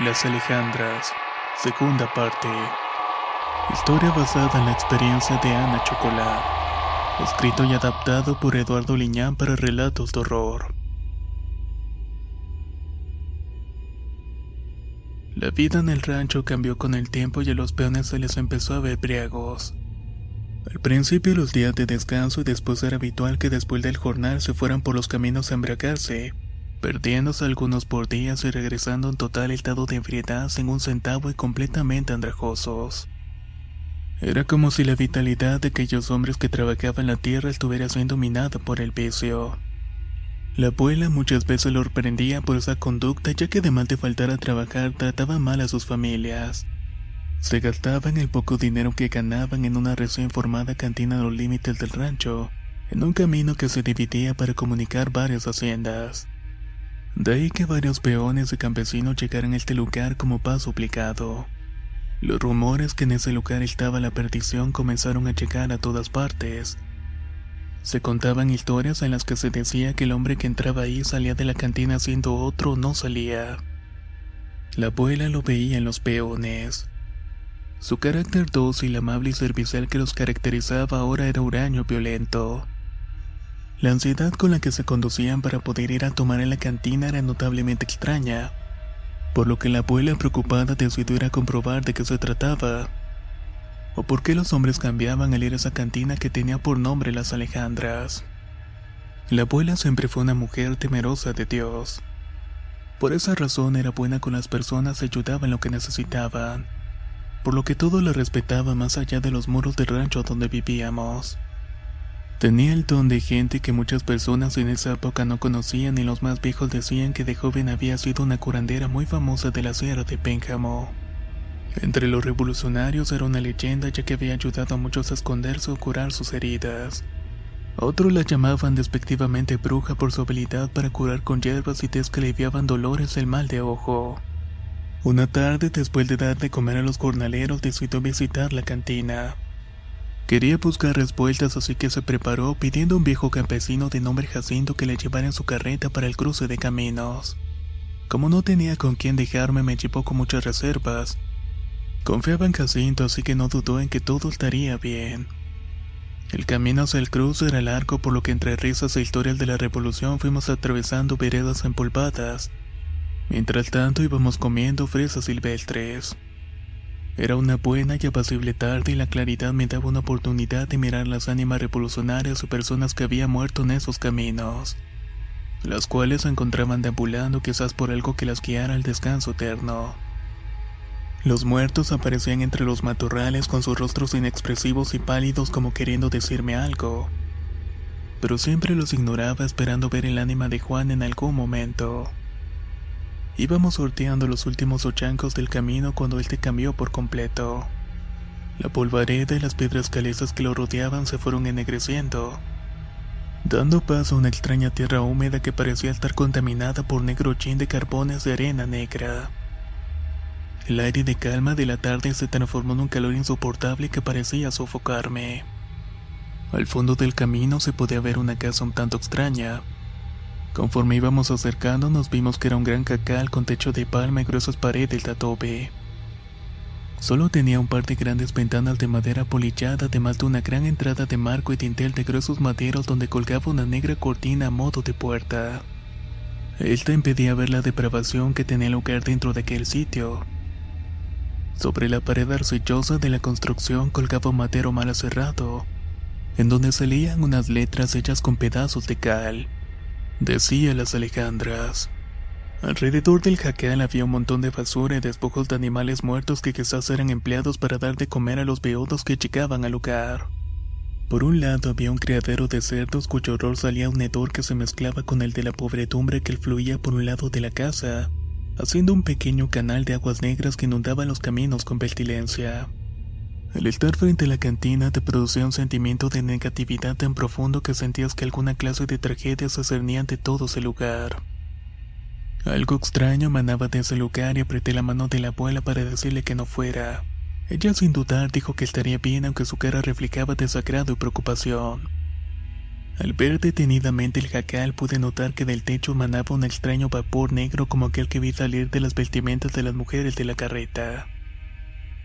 Las Alejandras, segunda parte. Historia basada en la experiencia de Ana Chocolá. Escrito y adaptado por Eduardo Liñán para relatos de horror. La vida en el rancho cambió con el tiempo y a los peones se les empezó a ver briagos. Al principio los días de descanso y después era habitual que después del jornal se fueran por los caminos a embriagarse perdiéndose algunos por días y regresando en total estado de enfriedad sin un centavo y completamente andrajosos. Era como si la vitalidad de aquellos hombres que trabajaban la tierra estuviera siendo minada por el vicio. La abuela muchas veces lo reprendía por esa conducta ya que además de faltar a trabajar trataba mal a sus familias. Se gastaban el poco dinero que ganaban en una recién formada cantina a los límites del rancho, en un camino que se dividía para comunicar varias haciendas. De ahí que varios peones y campesinos llegaran a este lugar como paso obligado. Los rumores que en ese lugar estaba la perdición comenzaron a llegar a todas partes. Se contaban historias en las que se decía que el hombre que entraba ahí salía de la cantina siendo otro no salía. La abuela lo veía en los peones. Su carácter dócil, amable y servicial que los caracterizaba ahora era huraño violento. La ansiedad con la que se conducían para poder ir a tomar en la cantina era notablemente extraña, por lo que la abuela preocupada decidió ir a comprobar de qué se trataba, o por qué los hombres cambiaban al ir a esa cantina que tenía por nombre Las Alejandras. La abuela siempre fue una mujer temerosa de Dios. Por esa razón era buena con las personas y ayudaba en lo que necesitaban, por lo que todo la respetaba más allá de los muros del rancho donde vivíamos. Tenía el don de gente que muchas personas en esa época no conocían y los más viejos decían que de joven había sido una curandera muy famosa de la sierra de Pénjamo. Entre los revolucionarios era una leyenda ya que había ayudado a muchos a esconderse o curar sus heridas. Otros la llamaban despectivamente bruja por su habilidad para curar con hierbas y tés que aliviaban dolores del mal de ojo. Una tarde, después de dar de comer a los jornaleros, decidió visitar la cantina. Quería buscar respuestas así que se preparó pidiendo a un viejo campesino de nombre Jacinto que le llevara en su carreta para el cruce de caminos. Como no tenía con quién dejarme me llevó con muchas reservas. Confiaba en Jacinto así que no dudó en que todo estaría bien. El camino hacia el cruce era largo por lo que entre risas e historias de la revolución fuimos atravesando veredas empolvadas. Mientras tanto íbamos comiendo fresas silvestres. Era una buena y apacible tarde y la claridad me daba una oportunidad de mirar las ánimas revolucionarias o personas que habían muerto en esos caminos, las cuales se encontraban deambulando quizás por algo que las guiara al descanso eterno. Los muertos aparecían entre los matorrales con sus rostros inexpresivos y pálidos como queriendo decirme algo, pero siempre los ignoraba esperando ver el ánima de Juan en algún momento. Íbamos sorteando los últimos ochancos del camino cuando él te cambió por completo. La polvareda y las piedras calesas que lo rodeaban se fueron ennegreciendo, dando paso a una extraña tierra húmeda que parecía estar contaminada por negro chin de carbones de arena negra. El aire de calma de la tarde se transformó en un calor insoportable que parecía sofocarme. Al fondo del camino se podía ver una casa un tanto extraña, Conforme íbamos acercando nos vimos que era un gran cacal con techo de palma y gruesas paredes de adobe. Solo tenía un par de grandes ventanas de madera polillada, además de una gran entrada de marco y dintel de gruesos maderos donde colgaba una negra cortina a modo de puerta. Esta impedía ver la depravación que tenía lugar dentro de aquel sitio. Sobre la pared arcillosa de la construcción colgaba un matero mal cerrado, en donde se leían unas letras hechas con pedazos de cal. Decía las Alejandras. Alrededor del jacal había un montón de basura y despojos de animales muertos que quizás eran empleados para dar de comer a los beodos que llegaban al lugar. Por un lado había un criadero de cerdos cuyo olor salía un hedor que se mezclaba con el de la pobredumbre que fluía por un lado de la casa, haciendo un pequeño canal de aguas negras que inundaba los caminos con pestilencia. Al estar frente a la cantina te producía un sentimiento de negatividad tan profundo que sentías que alguna clase de tragedia se cernía ante todo ese lugar. Algo extraño emanaba de ese lugar y apreté la mano de la abuela para decirle que no fuera. Ella sin dudar dijo que estaría bien aunque su cara reflejaba desagrado y preocupación. Al ver detenidamente el jacal pude notar que del techo emanaba un extraño vapor negro como aquel que vi salir de las vestimentas de las mujeres de la carreta.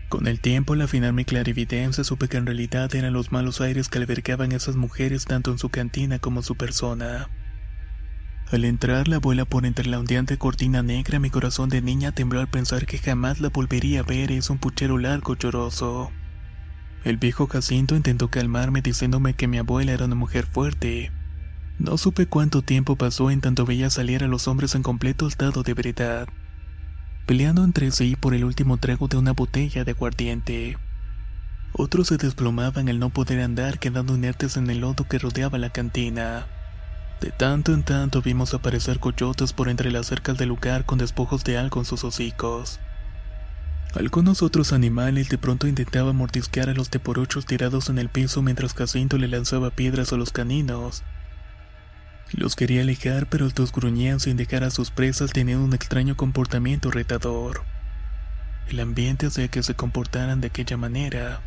Con el tiempo, al afinar mi clarividencia, supe que en realidad eran los malos aires que albergaban esas mujeres tanto en su cantina como en su persona. Al entrar la abuela por entre la ondeante cortina negra, mi corazón de niña tembló al pensar que jamás la volvería a ver. Es un puchero largo lloroso. El viejo Jacinto intentó calmarme diciéndome que mi abuela era una mujer fuerte. No supe cuánto tiempo pasó en tanto veía salir a los hombres en completo estado de veredad, peleando entre sí por el último trago de una botella de aguardiente. Otros se desplomaban al no poder andar quedando inertes en el lodo que rodeaba la cantina. De tanto en tanto vimos aparecer coyotes por entre las cercas del lugar con despojos de algo en sus hocicos. Algunos otros animales de pronto intentaban mordisquear a los teporochos tirados en el piso mientras Jacinto le lanzaba piedras a los caninos. Los quería alejar, pero los gruñían sin dejar a sus presas teniendo un extraño comportamiento retador. El ambiente hacía que se comportaran de aquella manera,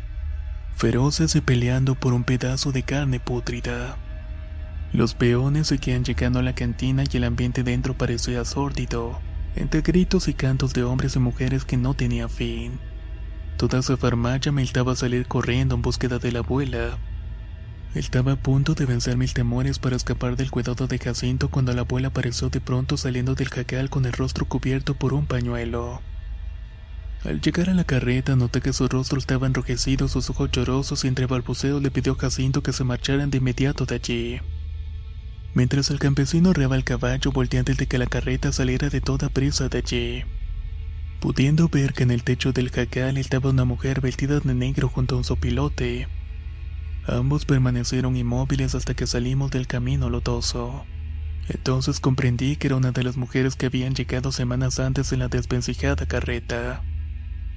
feroces y peleando por un pedazo de carne pútrida. Los peones seguían llegando a la cantina y el ambiente dentro parecía sórdido, entre gritos y cantos de hombres y mujeres que no tenía fin. Toda esa farmacia me estaba a salir corriendo en búsqueda de la abuela. Estaba a punto de vencer mis temores para escapar del cuidado de Jacinto cuando la abuela apareció de pronto saliendo del jacal con el rostro cubierto por un pañuelo. Al llegar a la carreta noté que su rostro estaba enrojecido, sus ojos llorosos y entre balbuceos le pidió a Jacinto que se marcharan de inmediato de allí. Mientras el campesino reaba el caballo volteando de que la carreta saliera de toda prisa de allí. Pudiendo ver que en el techo del jacal estaba una mujer vestida de negro junto a un sopilote. Ambos permanecieron inmóviles hasta que salimos del camino lodoso. Entonces comprendí que era una de las mujeres que habían llegado semanas antes en la desvencijada carreta.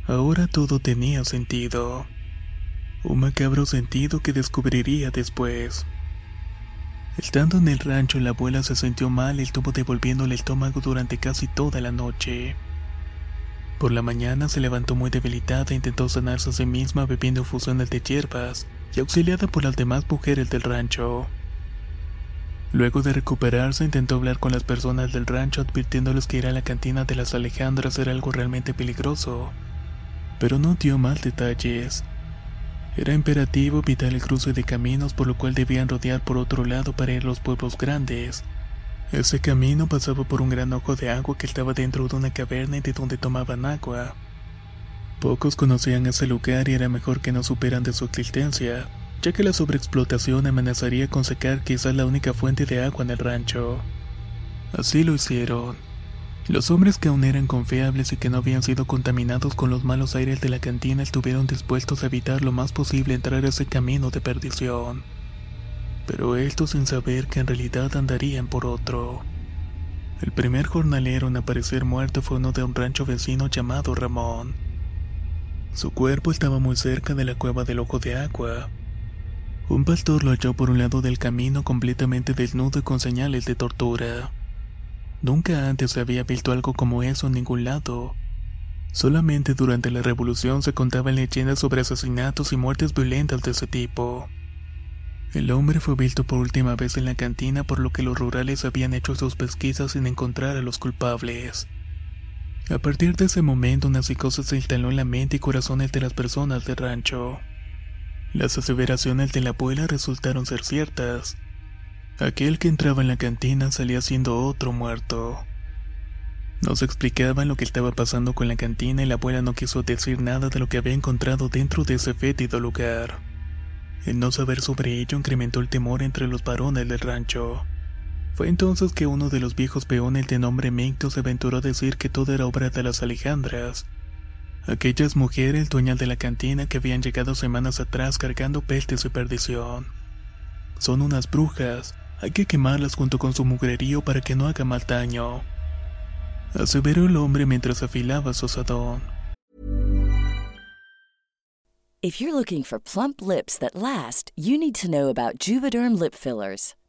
Ahora todo tenía sentido. Un macabro sentido que descubriría después. Estando en el rancho, la abuela se sintió mal y estuvo devolviendo el estómago durante casi toda la noche. Por la mañana se levantó muy debilitada e intentó sanarse a sí misma bebiendo fusiones de hierbas y auxiliada por las demás mujeres del rancho. Luego de recuperarse intentó hablar con las personas del rancho advirtiéndoles que ir a la cantina de las Alejandras era algo realmente peligroso, pero no dio más detalles. Era imperativo evitar el cruce de caminos por lo cual debían rodear por otro lado para ir a los pueblos grandes. Ese camino pasaba por un gran ojo de agua que estaba dentro de una caverna y de donde tomaban agua. Pocos conocían ese lugar y era mejor que no supieran de su existencia, ya que la sobreexplotación amenazaría con secar quizás la única fuente de agua en el rancho. Así lo hicieron. Los hombres que aún eran confiables y que no habían sido contaminados con los malos aires de la cantina estuvieron dispuestos a evitar lo más posible entrar a ese camino de perdición. Pero esto sin saber que en realidad andarían por otro. El primer jornalero en aparecer muerto fue uno de un rancho vecino llamado Ramón. Su cuerpo estaba muy cerca de la cueva del ojo de agua. Un pastor lo halló por un lado del camino completamente desnudo y con señales de tortura. Nunca antes se había visto algo como eso en ningún lado. Solamente durante la revolución se contaban leyendas sobre asesinatos y muertes violentas de ese tipo. El hombre fue visto por última vez en la cantina por lo que los rurales habían hecho sus pesquisas sin encontrar a los culpables. A partir de ese momento una psicosis se instaló en la mente y corazones de las personas del rancho. Las aseveraciones de la abuela resultaron ser ciertas. Aquel que entraba en la cantina salía siendo otro muerto. Nos explicaban lo que estaba pasando con la cantina y la abuela no quiso decir nada de lo que había encontrado dentro de ese fétido lugar. El no saber sobre ello incrementó el temor entre los varones del rancho. Fue entonces que uno de los viejos peones de nombre Micto se aventuró a decir que todo era obra de las Alejandras. Aquellas mujeres dueñas de la cantina que habían llegado semanas atrás cargando pestes y perdición. Son unas brujas, hay que quemarlas junto con su mugrerío para que no haga mal daño. aseveró el hombre mientras afilaba su asadón. If you're looking for plump lips that last, you need to know about Juvederm lip fillers.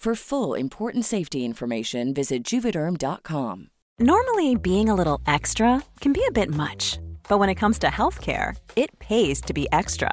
For full important safety information, visit juvederm.com. Normally, being a little extra can be a bit much, but when it comes to healthcare, it pays to be extra.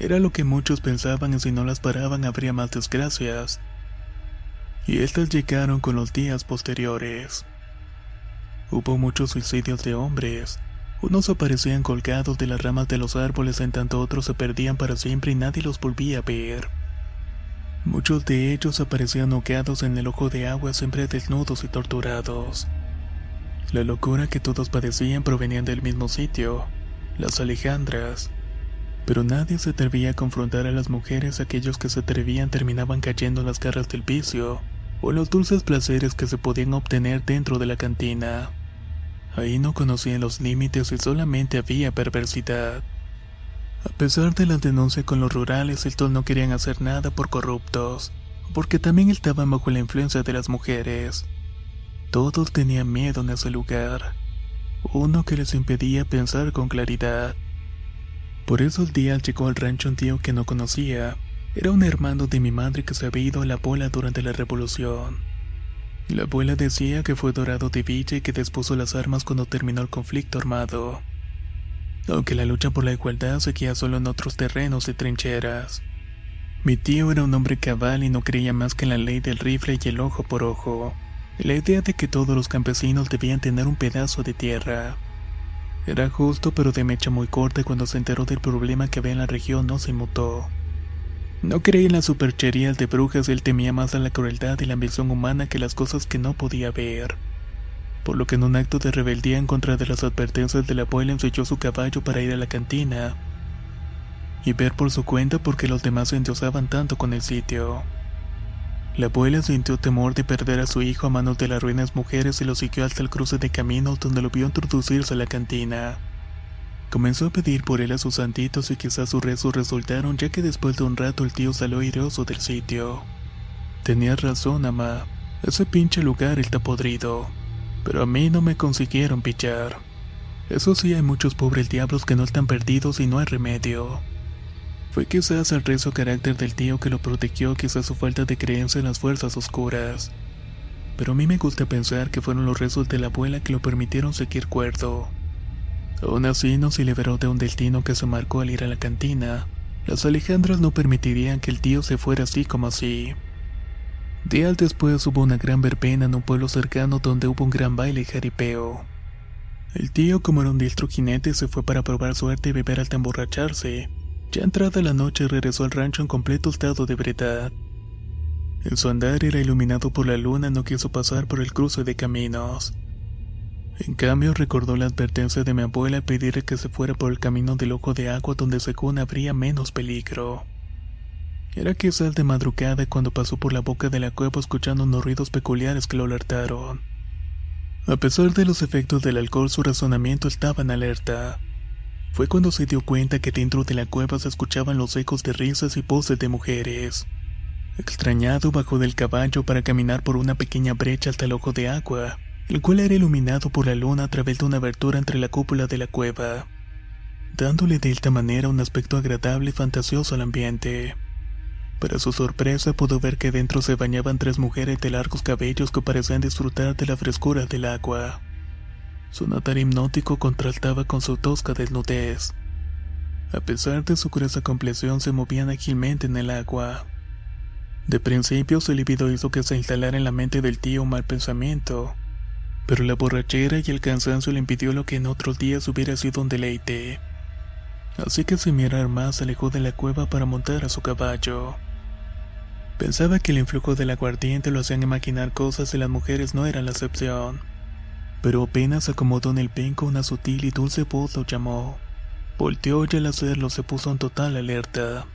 Era lo que muchos pensaban y si no las paraban habría más desgracias. Y estas llegaron con los días posteriores. Hubo muchos suicidios de hombres. Unos aparecían colgados de las ramas de los árboles en tanto otros se perdían para siempre y nadie los volvía a ver. Muchos de ellos aparecían noqueados en el ojo de agua siempre desnudos y torturados. La locura que todos padecían provenía del mismo sitio, las Alejandras, pero nadie se atrevía a confrontar a las mujeres, aquellos que se atrevían terminaban cayendo en las garras del vicio, o los dulces placeres que se podían obtener dentro de la cantina. Ahí no conocían los límites y solamente había perversidad. A pesar de las denuncias con los rurales, estos no querían hacer nada por corruptos, porque también estaban bajo la influencia de las mujeres. Todos tenían miedo en ese lugar, uno que les impedía pensar con claridad. Por esos días llegó al rancho un tío que no conocía. Era un hermano de mi madre que se había ido a la bola durante la revolución. La abuela decía que fue dorado de villa y que dispuso las armas cuando terminó el conflicto armado. Aunque la lucha por la igualdad seguía solo en otros terrenos y trincheras. Mi tío era un hombre cabal y no creía más que en la ley del rifle y el ojo por ojo. la idea de que todos los campesinos debían tener un pedazo de tierra. Era justo pero de mecha muy corta cuando se enteró del problema que había en la región no se mutó. No creía en las supercherías de brujas él temía más a la crueldad y la ambición humana que las cosas que no podía ver. Por lo que en un acto de rebeldía en contra de las advertencias de la abuela su caballo para ir a la cantina y ver por su cuenta por qué los demás se endiosaban tanto con el sitio. La abuela sintió temor de perder a su hijo a manos de las ruinas mujeres y lo siguió hasta el cruce de caminos donde lo vio introducirse a la cantina. Comenzó a pedir por él a sus santitos y quizás sus rezos resultaron ya que después de un rato el tío salió airoso del sitio. Tenías razón, ama. Ese pinche lugar está podrido. Pero a mí no me consiguieron pichar. Eso sí, hay muchos pobres diablos que no están perdidos y no hay remedio. Fue quizás el rezo carácter del tío que lo protegió, quizás su falta de creencia en las fuerzas oscuras. Pero a mí me gusta pensar que fueron los rezos de la abuela que lo permitieron seguir cuerdo. Aún así no se liberó de un destino que se marcó al ir a la cantina. Las Alejandras no permitirían que el tío se fuera así como así. Días después hubo una gran verbena en un pueblo cercano donde hubo un gran baile y jaripeo. El tío, como era un diestro jinete, se fue para probar suerte y beber hasta emborracharse. Ya entrada la noche regresó al rancho en completo estado de ebriedad. En su andar era iluminado por la luna, no quiso pasar por el cruce de caminos. En cambio, recordó la advertencia de mi abuela al pedirle que se fuera por el camino del ojo de agua donde según habría menos peligro. Era quizás de madrugada cuando pasó por la boca de la cueva escuchando unos ruidos peculiares que lo alertaron. A pesar de los efectos del alcohol, su razonamiento estaba en alerta. Fue cuando se dio cuenta que dentro de la cueva se escuchaban los ecos de risas y voces de mujeres. Extrañado bajó del caballo para caminar por una pequeña brecha hasta el ojo de agua, el cual era iluminado por la luna a través de una abertura entre la cúpula de la cueva, dándole de esta manera un aspecto agradable y fantasioso al ambiente. Para su sorpresa pudo ver que dentro se bañaban tres mujeres de largos cabellos que parecían disfrutar de la frescura del agua. Su natar hipnótico contrastaba con su tosca desnudez. A pesar de su gruesa complexión se movían ágilmente en el agua. De principio su libido hizo que se instalara en la mente del tío un mal pensamiento, pero la borrachera y el cansancio le impidió lo que en otros días hubiera sido un deleite. Así que sin mirar más se alejó de la cueva para montar a su caballo. Pensaba que el influjo del aguardiente lo hacían imaginar cosas y las mujeres no eran la excepción. Pero apenas acomodó en el penco una sutil y dulce voz lo llamó. Volteó y al hacerlo se puso en total alerta.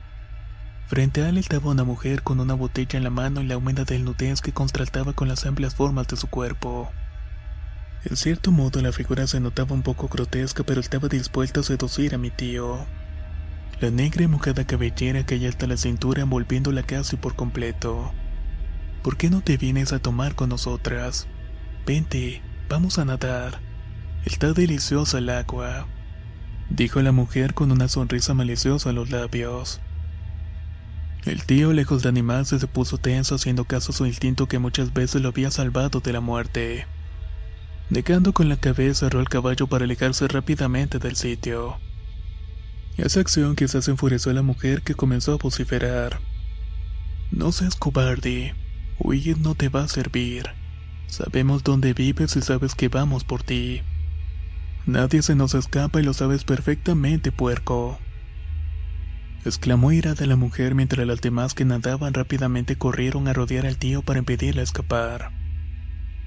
Frente a él estaba una mujer con una botella en la mano y la húmeda desnudez que contrastaba con las amplias formas de su cuerpo. En cierto modo la figura se notaba un poco grotesca, pero estaba dispuesta a seducir a mi tío. La negra y mojada cabellera caía hasta la cintura envolviéndola casi por completo. ¿Por qué no te vienes a tomar con nosotras? Vente, vamos a nadar. Está deliciosa el agua, dijo la mujer con una sonrisa maliciosa en los labios. El tío, lejos de animarse, se puso tenso haciendo caso a su instinto que muchas veces lo había salvado de la muerte. Negando con la cabeza, arró el caballo para alejarse rápidamente del sitio. Esa acción quizás enfureció a la mujer que comenzó a vociferar. No seas cobarde, huir no te va a servir. Sabemos dónde vives y sabes que vamos por ti. Nadie se nos escapa y lo sabes perfectamente, puerco exclamó irada la mujer mientras las demás que nadaban rápidamente corrieron a rodear al tío para impedirle escapar.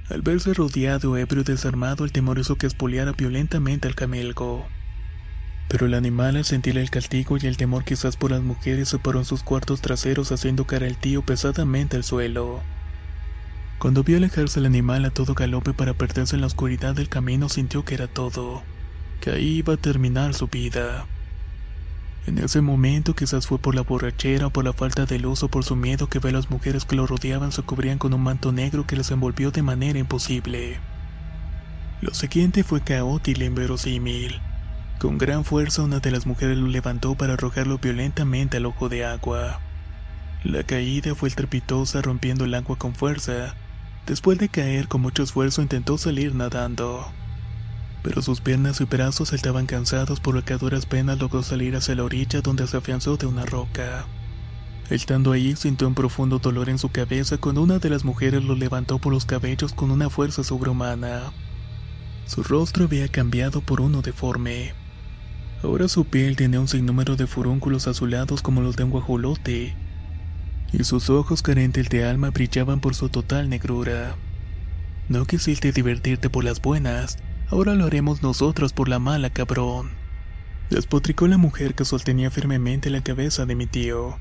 Al verse rodeado, ebrio y desarmado, el temor hizo que espoliara violentamente al camelgo. Pero el animal al sentir el castigo y el temor quizás por las mujeres se paró en sus cuartos traseros haciendo caer al tío pesadamente al suelo. Cuando vio alejarse el animal a todo galope para perderse en la oscuridad del camino sintió que era todo, que ahí iba a terminar su vida. En ese momento quizás fue por la borrachera o por la falta de luz o por su miedo que ve a las mujeres que lo rodeaban se cubrían con un manto negro que les envolvió de manera imposible. Lo siguiente fue caótico e inverosímil. Con gran fuerza una de las mujeres lo levantó para arrojarlo violentamente al ojo de agua. La caída fue estrepitosa rompiendo el agua con fuerza. Después de caer con mucho esfuerzo intentó salir nadando pero sus piernas y brazos estaban cansados por lo que a duras penas logró salir hacia la orilla donde se afianzó de una roca. Estando ahí sintió un profundo dolor en su cabeza cuando una de las mujeres lo levantó por los cabellos con una fuerza sobrehumana. Su rostro había cambiado por uno deforme. Ahora su piel tenía un sinnúmero de furúnculos azulados como los de un guajolote, y sus ojos carentes de alma brillaban por su total negrura. No quisiste divertirte por las buenas, Ahora lo haremos nosotros por la mala, cabrón. Despotricó la mujer que sostenía firmemente la cabeza de mi tío,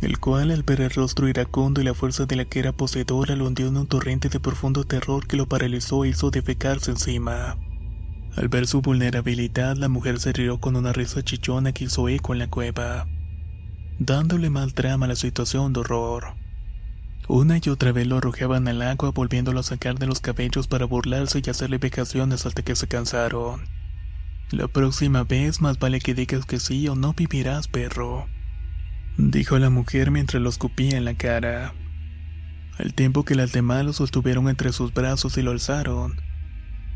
el cual al ver el rostro iracundo y la fuerza de la que era poseedora lo hundió en un torrente de profundo terror que lo paralizó e hizo defecarse encima. Al ver su vulnerabilidad, la mujer se rió con una risa chichona que hizo eco en la cueva, dándole más drama a la situación de horror. Una y otra vez lo arrojaban al agua volviéndolo a sacar de los cabellos para burlarse y hacerle vejaciones hasta que se cansaron. La próxima vez más vale que digas que sí o no vivirás, perro. Dijo la mujer mientras lo escupía en la cara. Al tiempo que las demás lo sostuvieron entre sus brazos y lo alzaron,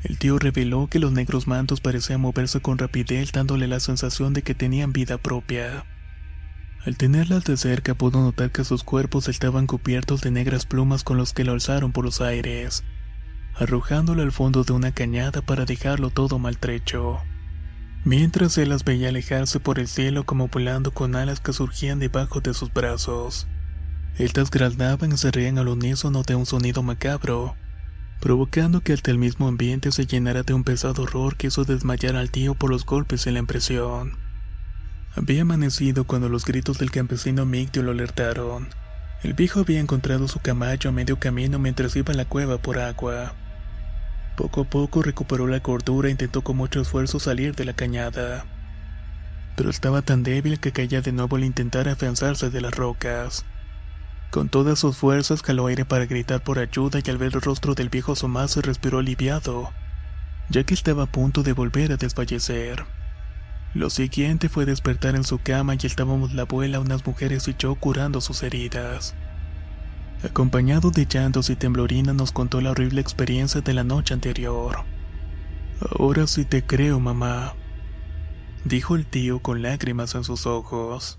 el tío reveló que los negros mantos parecían moverse con rapidez dándole la sensación de que tenían vida propia. Al tenerlas de cerca pudo notar que sus cuerpos estaban cubiertos de negras plumas con los que lo alzaron por los aires, arrojándolo al fondo de una cañada para dejarlo todo maltrecho. Mientras él las veía alejarse por el cielo como volando con alas que surgían debajo de sus brazos. Estas graznaban y se reían al unísono de un sonido macabro, provocando que hasta el mismo ambiente se llenara de un pesado horror que hizo desmayar al tío por los golpes y la impresión. Había amanecido cuando los gritos del campesino Mictio lo alertaron. El viejo había encontrado su caballo a medio camino mientras iba a la cueva por agua. Poco a poco recuperó la cordura e intentó con mucho esfuerzo salir de la cañada. Pero estaba tan débil que caía de nuevo al intentar afianzarse de las rocas. Con todas sus fuerzas jaló aire para gritar por ayuda y al ver el rostro del viejo asomarse respiró aliviado, ya que estaba a punto de volver a desfallecer. Lo siguiente fue despertar en su cama y estábamos la abuela, unas mujeres y yo curando sus heridas. Acompañado de llantos y temblorina nos contó la horrible experiencia de la noche anterior. Ahora sí te creo, mamá, dijo el tío con lágrimas en sus ojos.